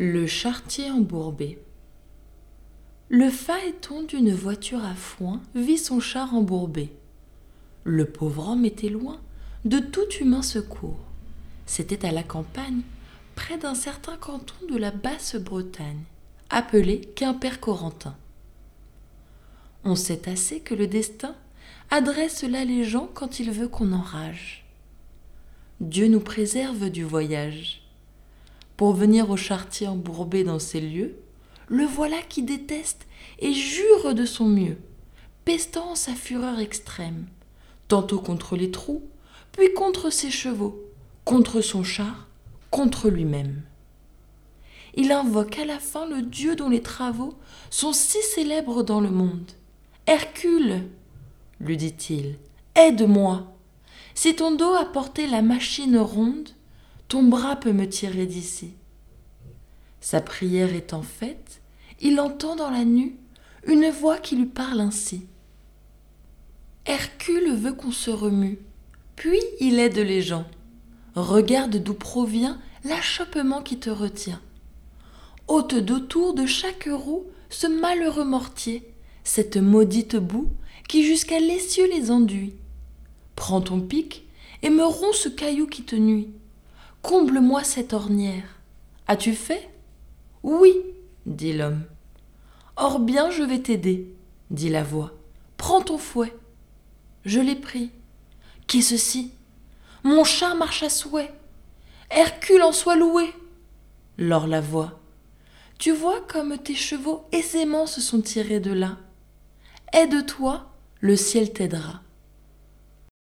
Le chartier embourbé. Le phaéton d'une voiture à foin vit son char embourbé. Le pauvre homme était loin de tout humain secours. C'était à la campagne, près d'un certain canton de la Basse-Bretagne, appelé Quimper-Corentin. On sait assez que le destin adresse là les gens quand il veut qu'on enrage. Dieu nous préserve du voyage. Pour venir au chartier embourbé dans ces lieux, le voilà qui déteste et jure de son mieux, pestant sa fureur extrême, tantôt contre les trous, puis contre ses chevaux, contre son char, contre lui-même. Il invoque à la fin le Dieu dont les travaux sont si célèbres dans le monde. Hercule, lui dit-il, aide-moi. Si ton dos a porté la machine ronde, ton bras peut me tirer d'ici. Sa prière étant faite, il entend dans la nuit une voix qui lui parle ainsi. Hercule veut qu'on se remue, puis il aide les gens. Regarde d'où provient l'achoppement qui te retient. Ôte d'autour de chaque roue ce malheureux mortier, cette maudite boue qui jusqu'à l'essieu les enduit. Prends ton pic et me romps ce caillou qui te nuit. Comble-moi cette ornière. As-tu fait? Oui, dit l'homme. Or bien je vais t'aider, dit la voix. Prends ton fouet. Je l'ai pris. Qu'est ceci? Mon chat marche à souhait. Hercule en soit loué. Lors la voix. Tu vois comme tes chevaux aisément se sont tirés de là. Aide-toi, le ciel t'aidera.